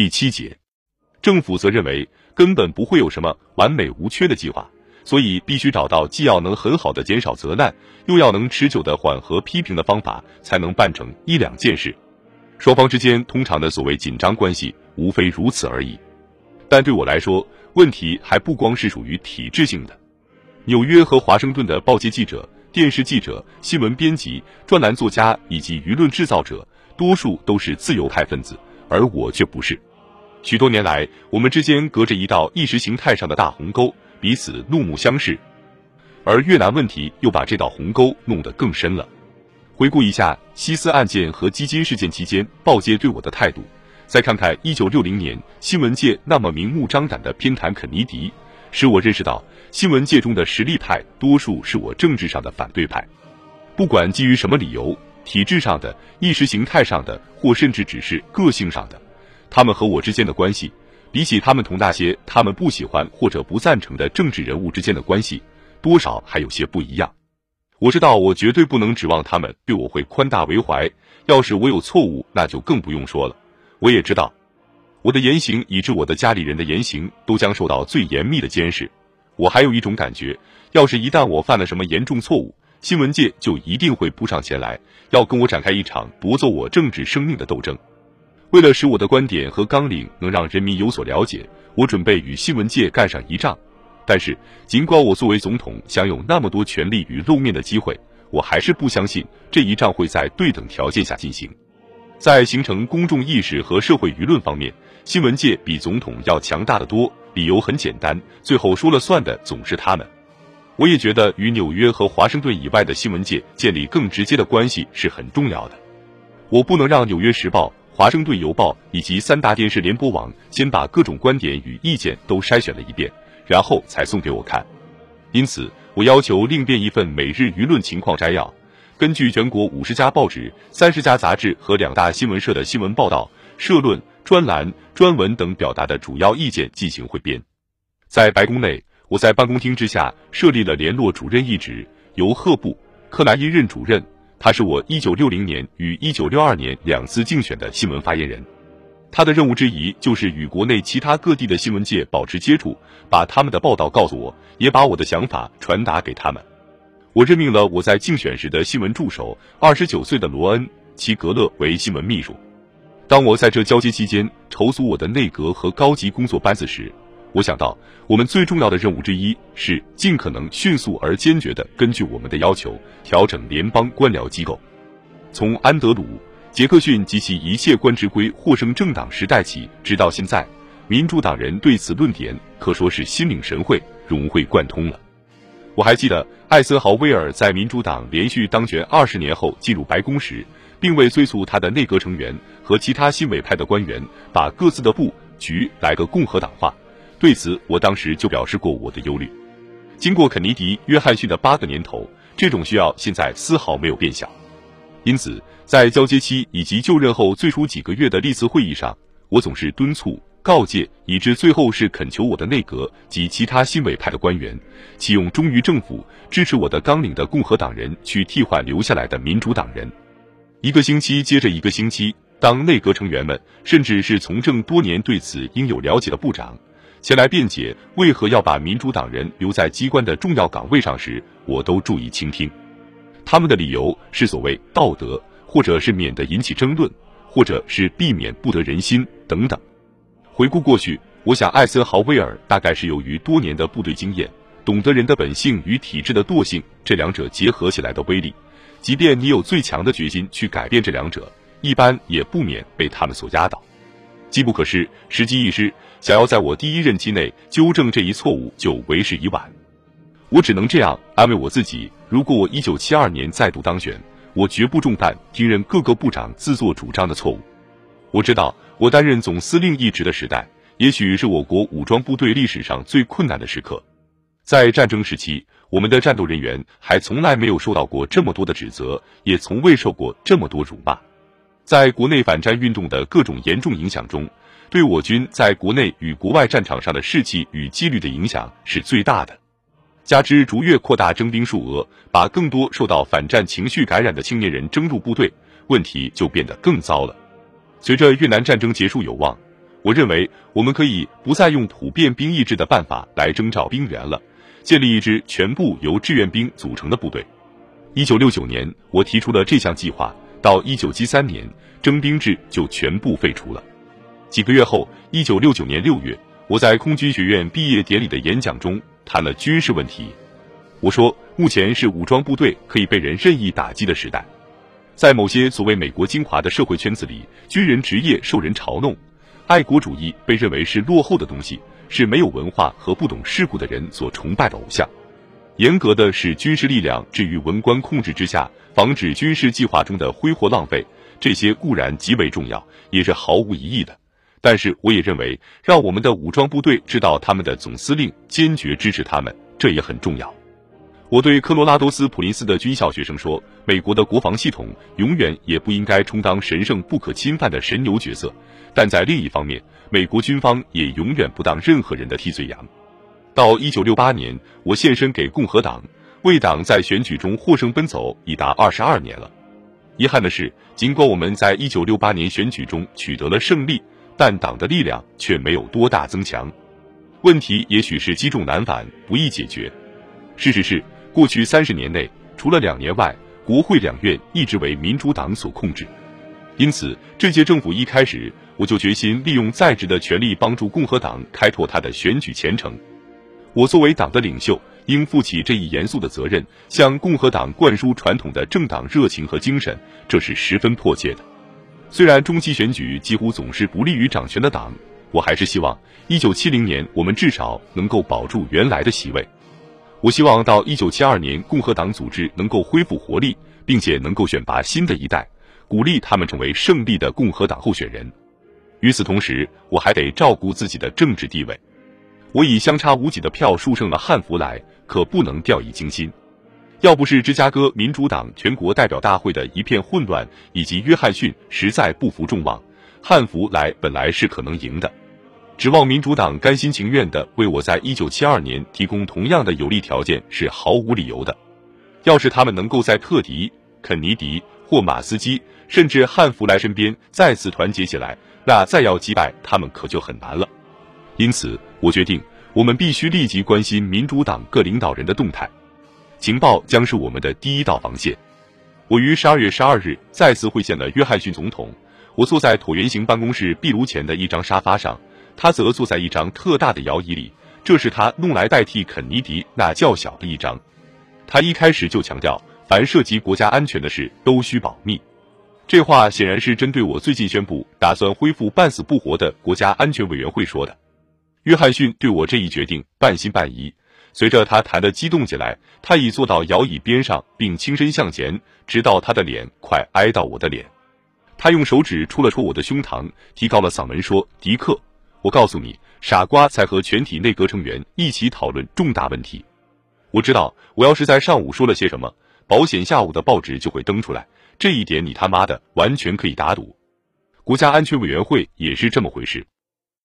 第七节，政府则认为根本不会有什么完美无缺的计划，所以必须找到既要能很好的减少责难，又要能持久的缓和批评的方法，才能办成一两件事。双方之间通常的所谓紧张关系，无非如此而已。但对我来说，问题还不光是属于体制性的。纽约和华盛顿的报界记者、电视记者、新闻编辑、专栏作家以及舆论制造者，多数都是自由派分子，而我却不是。许多年来，我们之间隔着一道意识形态上的大鸿沟，彼此怒目相视。而越南问题又把这道鸿沟弄得更深了。回顾一下西斯案件和基金事件期间报界对我的态度，再看看一九六零年新闻界那么明目张胆的偏袒肯尼迪。使我认识到，新闻界中的实力派多数是我政治上的反对派，不管基于什么理由，体制上的、意识形态上的，或甚至只是个性上的，他们和我之间的关系，比起他们同那些他们不喜欢或者不赞成的政治人物之间的关系，多少还有些不一样。我知道，我绝对不能指望他们对我会宽大为怀，要是我有错误，那就更不用说了。我也知道。我的言行以致我的家里人的言行都将受到最严密的监视。我还有一种感觉，要是一旦我犯了什么严重错误，新闻界就一定会扑上前来，要跟我展开一场夺走我政治生命的斗争。为了使我的观点和纲领能让人民有所了解，我准备与新闻界干上一仗。但是，尽管我作为总统享有那么多权利与露面的机会，我还是不相信这一仗会在对等条件下进行。在形成公众意识和社会舆论方面，新闻界比总统要强大的多。理由很简单，最后说了算的总是他们。我也觉得与纽约和华盛顿以外的新闻界建立更直接的关系是很重要的。我不能让《纽约时报》、《华盛顿邮报》以及三大电视联播网先把各种观点与意见都筛选了一遍，然后才送给我看。因此，我要求另编一份每日舆论情况摘要。根据全国五十家报纸、三十家杂志和两大新闻社的新闻报道、社论、专栏、专文等表达的主要意见进行汇编。在白宫内，我在办公厅之下设立了联络主任一职，由赫布·克莱因任主任。他是我一九六零年与一九六二年两次竞选的新闻发言人。他的任务之一就是与国内其他各地的新闻界保持接触，把他们的报道告诉我，也把我的想法传达给他们。我任命了我在竞选时的新闻助手，二十九岁的罗恩·齐格勒为新闻秘书。当我在这交接期间筹组我的内阁和高级工作班子时，我想到我们最重要的任务之一是尽可能迅速而坚决地根据我们的要求调整联邦官僚机构。从安德鲁·杰克逊及其一切官职归获胜政党时代起，直到现在，民主党人对此论点可说是心领神会、融会贯通了。我还记得艾森豪威尔在民主党连续当选二十年后进入白宫时，并未催促他的内阁成员和其他新委派的官员把各自的布局来个共和党化。对此，我当时就表示过我的忧虑。经过肯尼迪、约翰逊的八个年头，这种需要现在丝毫没有变小。因此，在交接期以及就任后最初几个月的历次会议上，我总是敦促。告诫，以致最后是恳求我的内阁及其他新委派的官员，启用忠于政府、支持我的纲领的共和党人去替换留下来的民主党人。一个星期接着一个星期，当内阁成员们，甚至是从政多年、对此应有了解的部长，前来辩解为何要把民主党人留在机关的重要岗位上时，我都注意倾听。他们的理由是所谓道德，或者是免得引起争论，或者是避免不得人心等等。回顾过去，我想艾森豪威尔大概是由于多年的部队经验，懂得人的本性与体制的惰性这两者结合起来的威力。即便你有最强的决心去改变这两者，一般也不免被他们所压倒。机不可失，时机一失，想要在我第一任期内纠正这一错误，就为时已晚。我只能这样安慰我自己：如果我一九七二年再度当选，我绝不重犯听任各个部长自作主张的错误。我知道。我担任总司令一职的时代，也许是我国武装部队历史上最困难的时刻。在战争时期，我们的战斗人员还从来没有受到过这么多的指责，也从未受过这么多辱骂。在国内反战运动的各种严重影响中，对我军在国内与国外战场上的士气与纪律的影响是最大的。加之逐月扩大征兵数额，把更多受到反战情绪感染的青年人征入部队，问题就变得更糟了。随着越南战争结束有望，我认为我们可以不再用普遍兵役制的办法来征召兵员了，建立一支全部由志愿兵组成的部队。一九六九年，我提出了这项计划，到一九七三年，征兵制就全部废除了。几个月后，一九六九年六月，我在空军学院毕业典礼的演讲中谈了军事问题。我说，目前是武装部队可以被人任意打击的时代，在某些所谓美国精华的社会圈子里，军人职业受人嘲弄，爱国主义被认为是落后的东西，是没有文化和不懂世故的人所崇拜的偶像。严格的使军事力量置于文官控制之下，防止军事计划中的挥霍浪费，这些固然极为重要，也是毫无疑义的。但是，我也认为，让我们的武装部队知道他们的总司令坚决支持他们，这也很重要。我对科罗拉多斯普林斯的军校学生说：“美国的国防系统永远也不应该充当神圣不可侵犯的神牛角色，但在另一方面，美国军方也永远不当任何人的替罪羊。”到一九六八年，我献身给共和党，为党在选举中获胜奔走已达二十二年了。遗憾的是，尽管我们在一九六八年选举中取得了胜利，但党的力量却没有多大增强。问题也许是积重难返，不易解决。事实是，过去三十年内，除了两年外，国会两院一直为民主党所控制。因此，这届政府一开始，我就决心利用在职的权力，帮助共和党开拓他的选举前程。我作为党的领袖，应负起这一严肃的责任，向共和党灌输传统的政党热情和精神，这是十分迫切的。虽然中期选举几乎总是不利于掌权的党，我还是希望一九七零年我们至少能够保住原来的席位。我希望到一九七二年，共和党组织能够恢复活力，并且能够选拔新的一代，鼓励他们成为胜利的共和党候选人。与此同时，我还得照顾自己的政治地位。我以相差无几的票数胜了汉弗莱，可不能掉以轻心。要不是芝加哥民主党全国代表大会的一片混乱，以及约翰逊实在不负众望，汉弗莱本来是可能赢的。指望民主党甘心情愿地为我在一九七二年提供同样的有利条件是毫无理由的。要是他们能够在特迪、肯尼迪或马斯基，甚至汉弗莱身边再次团结起来，那再要击败他们可就很难了。因此，我决定，我们必须立即关心民主党各领导人的动态，情报将是我们的第一道防线。我于十二月十二日再次会见了约翰逊总统。我坐在椭圆形办公室壁炉前的一张沙发上，他则坐在一张特大的摇椅里，这是他弄来代替肯尼迪那较小的一张。他一开始就强调，凡涉及国家安全的事都需保密。这话显然是针对我最近宣布打算恢复半死不活的国家安全委员会说的。约翰逊对我这一决定半信半疑。随着他谈的激动起来，他已坐到摇椅边上，并倾身向前，直到他的脸快挨到我的脸。他用手指戳了戳我的胸膛，提高了嗓门说：“迪克，我告诉你，傻瓜才和全体内阁成员一起讨论重大问题。我知道，我要是在上午说了些什么，保险下午的报纸就会登出来。这一点你他妈的完全可以打赌。国家安全委员会也是这么回事。”